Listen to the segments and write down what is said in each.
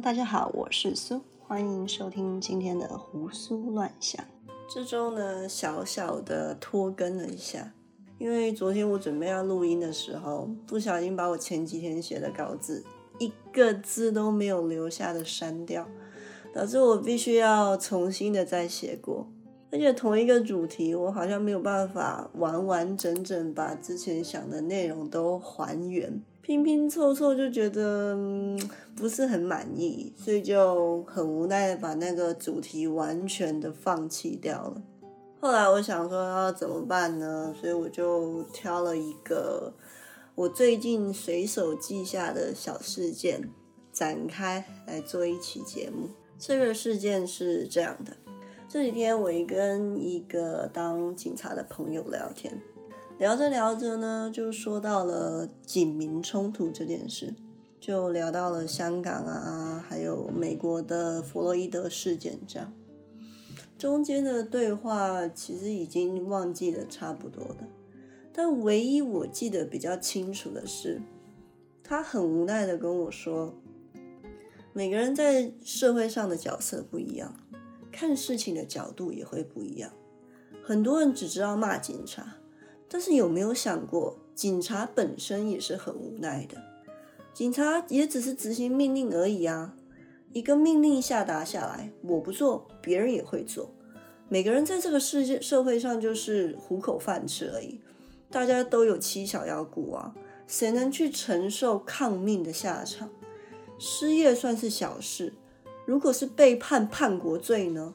大家好，我是苏，欢迎收听今天的胡思乱想。这周呢，小小的拖更了一下，因为昨天我准备要录音的时候，不小心把我前几天写的稿子一个字都没有留下的删掉，导致我必须要重新的再写过。而且同一个主题，我好像没有办法完完整整把之前想的内容都还原，拼拼凑凑就觉得不是很满意，所以就很无奈的把那个主题完全的放弃掉了。后来我想说要怎么办呢？所以我就挑了一个我最近随手记下的小事件展开来做一期节目。这个事件是这样的。这几天我跟一个当警察的朋友聊天，聊着聊着呢，就说到了警民冲突这件事，就聊到了香港啊，还有美国的弗洛伊德事件这样。中间的对话其实已经忘记的差不多了，但唯一我记得比较清楚的是，他很无奈的跟我说，每个人在社会上的角色不一样。看事情的角度也会不一样。很多人只知道骂警察，但是有没有想过，警察本身也是很无奈的。警察也只是执行命令而已啊。一个命令下达下来，我不做，别人也会做。每个人在这个世界社会上就是糊口饭吃而已。大家都有七小要顾啊，谁能去承受抗命的下场？失业算是小事。如果是被判叛国罪呢？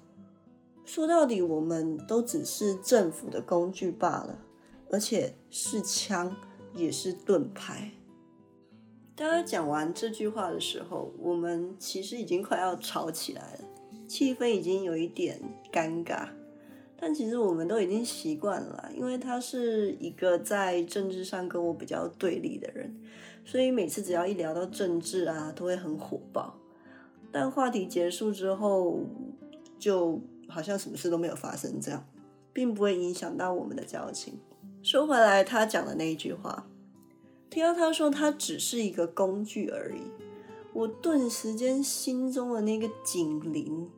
说到底，我们都只是政府的工具罢了，而且是枪也是盾牌。当他讲完这句话的时候，我们其实已经快要吵起来了，气氛已经有一点尴尬。但其实我们都已经习惯了，因为他是一个在政治上跟我比较对立的人，所以每次只要一聊到政治啊，都会很火爆。但话题结束之后，就好像什么事都没有发生，这样并不会影响到我们的交情。说回来，他讲的那一句话，听到他说他只是一个工具而已，我顿时间心中的那个警铃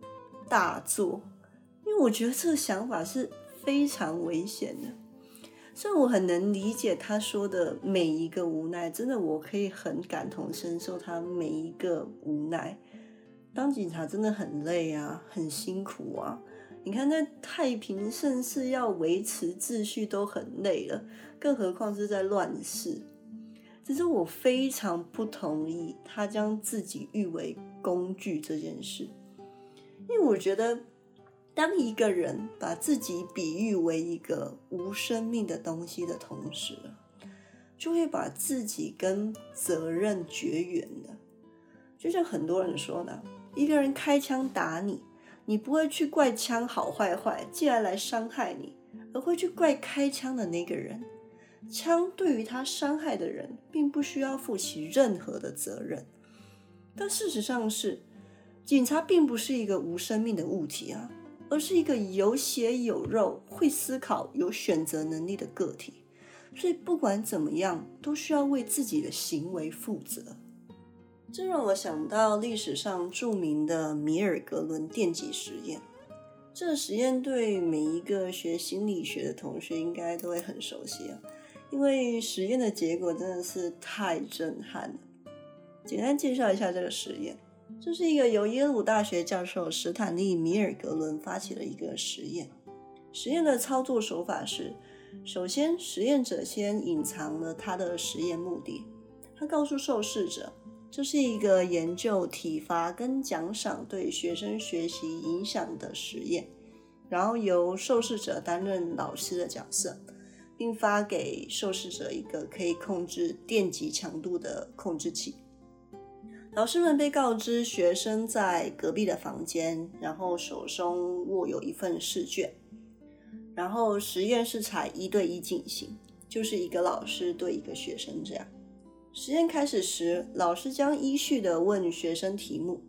大作，因为我觉得这个想法是非常危险的。虽然我很能理解他说的每一个无奈，真的我可以很感同身受他每一个无奈。当警察真的很累啊，很辛苦啊！你看，在太平盛世要维持秩序都很累了，更何况是在乱世。只是我非常不同意他将自己誉为工具这件事，因为我觉得，当一个人把自己比喻为一个无生命的东西的同时，就会把自己跟责任绝缘了。就像很多人说的。一个人开枪打你，你不会去怪枪好坏坏，既然来伤害你，而会去怪开枪的那个人。枪对于他伤害的人，并不需要负起任何的责任。但事实上是，警察并不是一个无生命的物体啊，而是一个有血有肉、会思考、有选择能力的个体。所以不管怎么样，都需要为自己的行为负责。这让我想到历史上著名的米尔格伦电极实验。这实验对每一个学心理学的同学应该都会很熟悉啊，因为实验的结果真的是太震撼了。简单介绍一下这个实验，这是一个由耶鲁大学教授史坦利·米尔格伦发起的一个实验。实验的操作手法是：首先，实验者先隐藏了他的实验目的，他告诉受试者。这是一个研究体罚跟奖赏对学生学习影响的实验，然后由受试者担任老师的角色，并发给受试者一个可以控制电极强度的控制器。老师们被告知学生在隔壁的房间，然后手中握有一份试卷，然后实验是采一对一进行，就是一个老师对一个学生这样。实验开始时，老师将依序的问学生题目。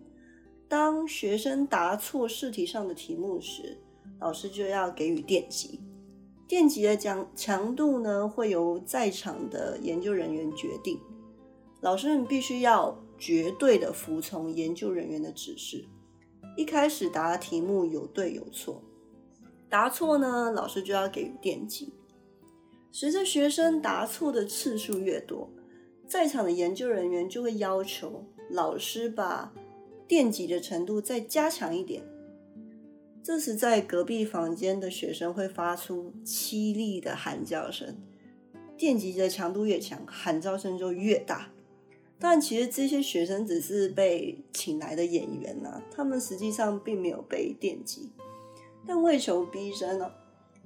当学生答错试题上的题目时，老师就要给予电极。电极的强强度呢，会由在场的研究人员决定。老师们必须要绝对的服从研究人员的指示。一开始答题目有对有错，答错呢，老师就要给予电击。随着学生答错的次数越多，在场的研究人员就会要求老师把电击的程度再加强一点。这时，在隔壁房间的学生会发出凄厉的喊叫声。电击的强度越强，喊叫声就越大。但其实这些学生只是被请来的演员呐，他们实际上并没有被电击。但为求逼真呢，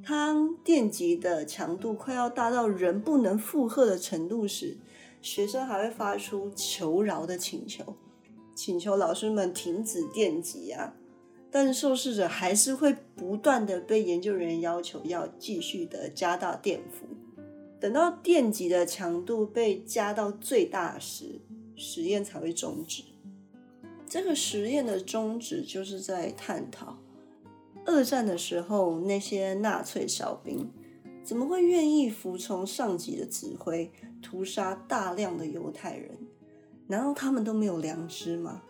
当电击的强度快要大到人不能负荷的程度时，学生还会发出求饶的请求，请求老师们停止电击啊。但受试者还是会不断的被研究人员要求要继续的加大电伏。等到电极的强度被加到最大时，实验才会终止。这个实验的宗旨就是在探讨，二战的时候那些纳粹小兵怎么会愿意服从上级的指挥，屠杀大量的犹太人？难道他们都没有良知吗？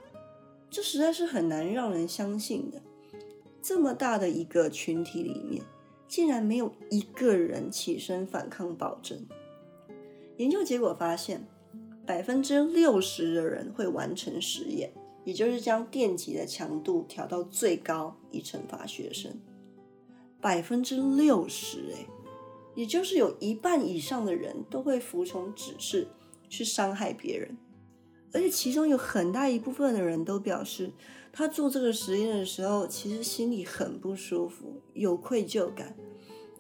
这实在是很难让人相信的。这么大的一个群体里面。竟然没有一个人起身反抗暴政。研究结果发现，百分之六十的人会完成实验，也就是将电极的强度调到最高以惩罚学生。百分之六十，哎，也就是有一半以上的人都会服从指示去伤害别人，而且其中有很大一部分的人都表示。他做这个实验的时候，其实心里很不舒服，有愧疚感，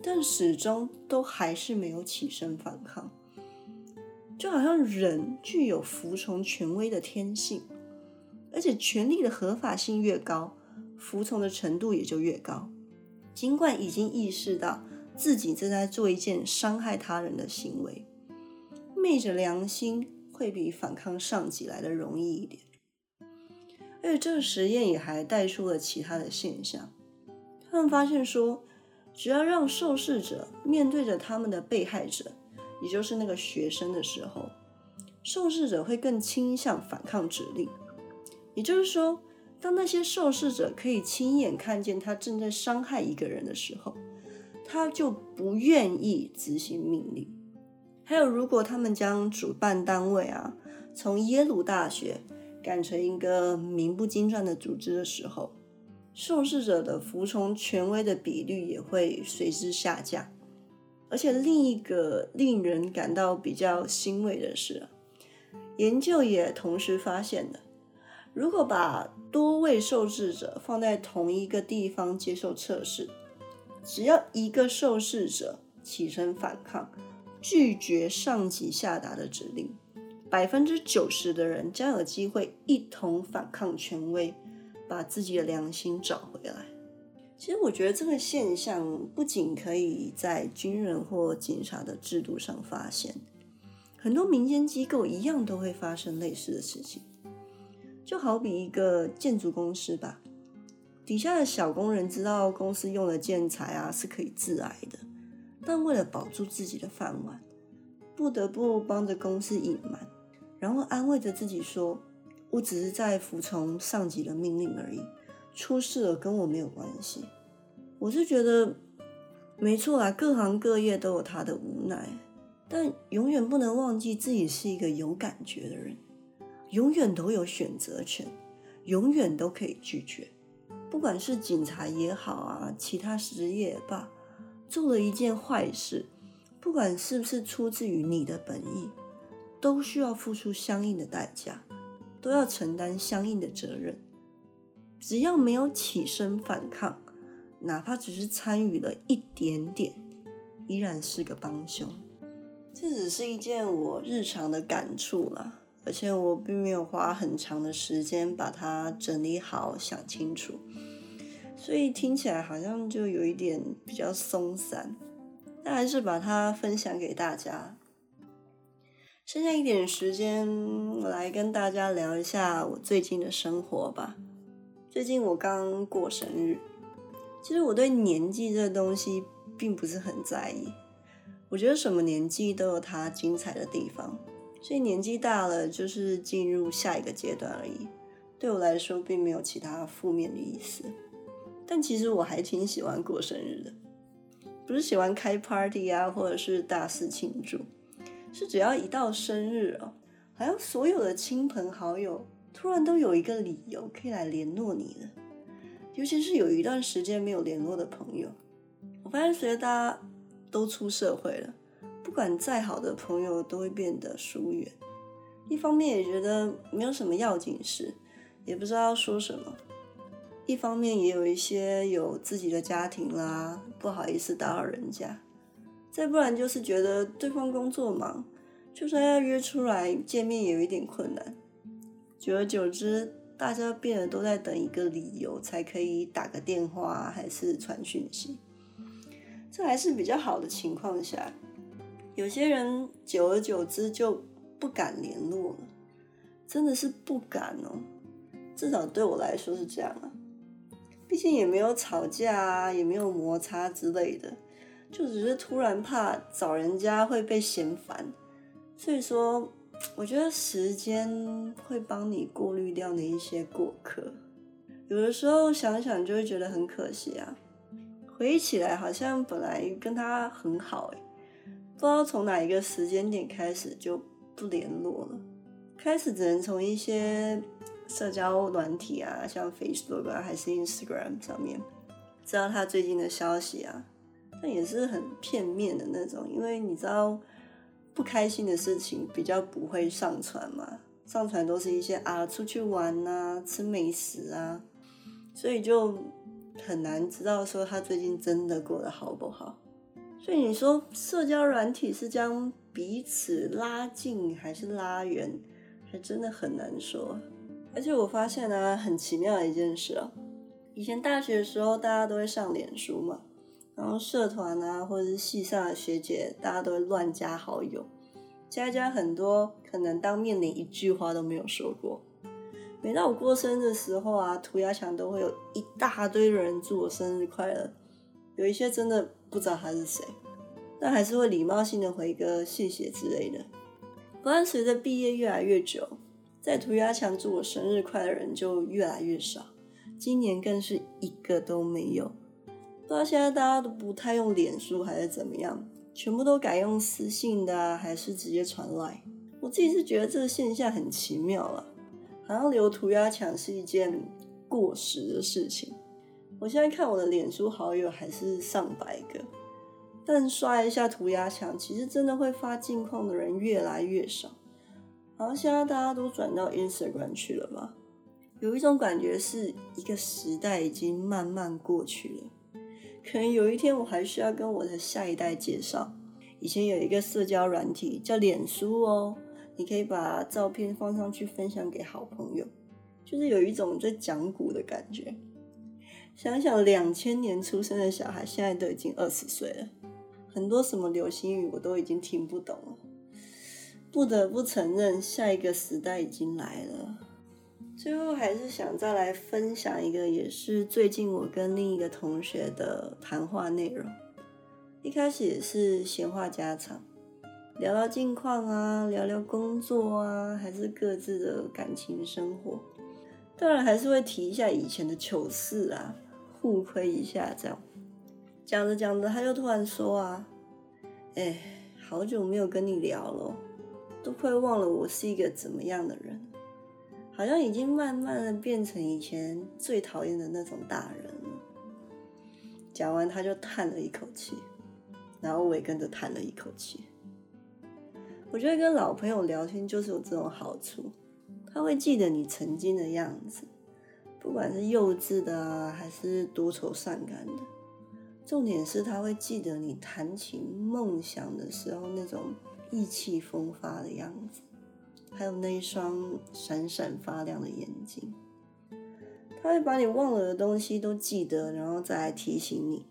但始终都还是没有起身反抗。就好像人具有服从权威的天性，而且权力的合法性越高，服从的程度也就越高。尽管已经意识到自己正在做一件伤害他人的行为，昧着良心会比反抗上级来的容易一点。而且这个实验也还带出了其他的现象。他们发现说，只要让受试者面对着他们的被害者，也就是那个学生的时候，受试者会更倾向反抗指令。也就是说，当那些受试者可以亲眼看见他正在伤害一个人的时候，他就不愿意执行命令。还有，如果他们将主办单位啊，从耶鲁大学。改成一个名不经传的组织的时候，受试者的服从权威的比率也会随之下降。而且另一个令人感到比较欣慰的是，研究也同时发现的，如果把多位受试者放在同一个地方接受测试，只要一个受试者起身反抗，拒绝上级下达的指令。百分之九十的人将有机会一同反抗权威，把自己的良心找回来。其实，我觉得这个现象不仅可以在军人或警察的制度上发现，很多民间机构一样都会发生类似的事情。就好比一个建筑公司吧，底下的小工人知道公司用的建材啊是可以致癌的，但为了保住自己的饭碗，不得不帮着公司隐瞒。然后安慰着自己说：“我只是在服从上级的命令而已，出事了跟我没有关系。”我是觉得没错啊，各行各业都有他的无奈，但永远不能忘记自己是一个有感觉的人，永远都有选择权，永远都可以拒绝。不管是警察也好啊，其他职业也罢，做了一件坏事，不管是不是出自于你的本意。都需要付出相应的代价，都要承担相应的责任。只要没有起身反抗，哪怕只是参与了一点点，依然是个帮凶。这只是一件我日常的感触啦，而且我并没有花很长的时间把它整理好、想清楚，所以听起来好像就有一点比较松散。但还是把它分享给大家。剩下一点时间，我来跟大家聊一下我最近的生活吧。最近我刚过生日，其实我对年纪这东西并不是很在意。我觉得什么年纪都有它精彩的地方，所以年纪大了就是进入下一个阶段而已。对我来说，并没有其他负面的意思。但其实我还挺喜欢过生日的，不是喜欢开 party 啊，或者是大肆庆祝，是只要一到生日哦，好像所有的亲朋好友突然都有一个理由可以来联络你了。尤其是有一段时间没有联络的朋友，我发现随着大家都出社会了，不管再好的朋友都会变得疏远。一方面也觉得没有什么要紧事，也不知道要说什么。一方面也有一些有自己的家庭啦，不好意思打扰人家；再不然就是觉得对方工作忙，就算要约出来见面也有一点困难。久而久之，大家变得都在等一个理由才可以打个电话还是传讯息。这还是比较好的情况下，有些人久而久之就不敢联络了，真的是不敢哦。至少对我来说是这样啊。毕竟也没有吵架啊，也没有摩擦之类的，就只是突然怕找人家会被嫌烦，所以说我觉得时间会帮你过滤掉那一些过客。有的时候想想就会觉得很可惜啊，回忆起来好像本来跟他很好哎，不知道从哪一个时间点开始就不联络了，开始只能从一些。社交软体啊，像 Facebook 啊，还是 Instagram 上面，知道他最近的消息啊，但也是很片面的那种，因为你知道不开心的事情比较不会上传嘛，上传都是一些啊出去玩啊，吃美食啊，所以就很难知道说他最近真的过得好不好。所以你说社交软体是将彼此拉近还是拉远，还真的很难说。而且我发现呢，很奇妙的一件事哦。以前大学的时候，大家都会上脸书嘛，然后社团啊，或者是系上的学姐，大家都会乱加好友，加加很多，可能当面连一句话都没有说过。每到我过生日的时候啊，涂鸦墙都会有一大堆人祝我生日快乐，有一些真的不知道他是谁，但还是会礼貌性的回个谢谢之类的。不过随着毕业越来越久。在涂鸦墙祝我生日快乐的人就越来越少，今年更是一个都没有。不知道现在大家都不太用脸书还是怎么样，全部都改用私信的，还是直接传来。我自己是觉得这个现象很奇妙了，好像留涂鸦墙是一件过时的事情。我现在看我的脸书好友还是上百个，但刷一下涂鸦墙，其实真的会发近况的人越来越少。好像现在大家都转到 Instagram 去了吧？有一种感觉是一个时代已经慢慢过去了。可能有一天我还需要跟我的下一代介绍，以前有一个社交软体叫脸书哦，你可以把照片放上去分享给好朋友，就是有一种在讲古的感觉。想想两千年出生的小孩，现在都已经二十岁了，很多什么流行语我都已经听不懂了。不得不承认，下一个时代已经来了。最后还是想再来分享一个，也是最近我跟另一个同学的谈话内容。一开始也是闲话家常，聊聊近况啊，聊聊工作啊，还是各自的感情生活。当然还是会提一下以前的糗事啊，互亏一下这样。讲着讲着，他就突然说啊：“哎，好久没有跟你聊了。”都快忘了我是一个怎么样的人，好像已经慢慢的变成以前最讨厌的那种大人了。讲完他就叹了一口气，然后我也跟着叹了一口气。我觉得跟老朋友聊天就是有这种好处，他会记得你曾经的样子，不管是幼稚的还是多愁善感的，重点是他会记得你谈起梦想的时候那种。意气风发的样子，还有那一双闪闪发亮的眼睛，他会把你忘了的东西都记得，然后再来提醒你。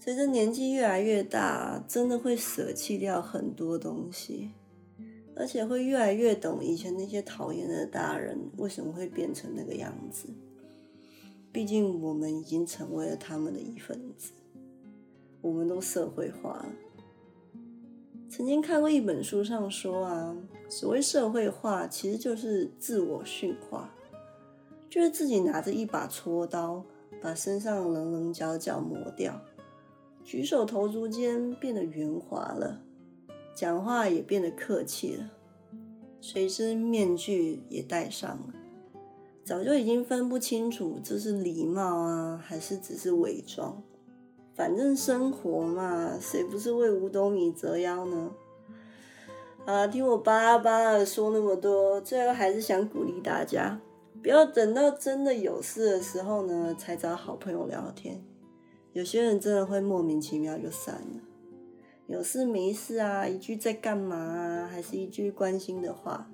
随着年纪越来越大，真的会舍弃掉很多东西，而且会越来越懂以前那些讨厌的大人为什么会变成那个样子。毕竟我们已经成为了他们的一份子，我们都社会化了。曾经看过一本书上说啊，所谓社会化其实就是自我驯化，就是自己拿着一把锉刀，把身上棱棱角角磨掉，举手投足间变得圆滑了，讲话也变得客气了，随之面具也戴上了，早就已经分不清楚这是礼貌啊，还是只是伪装。反正生活嘛，谁不是为五斗米折腰呢？啊，听我巴拉巴拉的说那么多，最后还是想鼓励大家，不要等到真的有事的时候呢，才找好朋友聊天。有些人真的会莫名其妙就散了。有事没事啊，一句在干嘛啊，还是一句关心的话，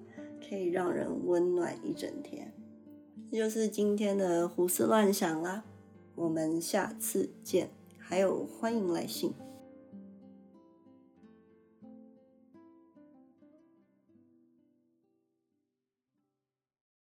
可以让人温暖一整天。这就是今天的胡思乱想啦，我们下次见。还有，欢迎来信。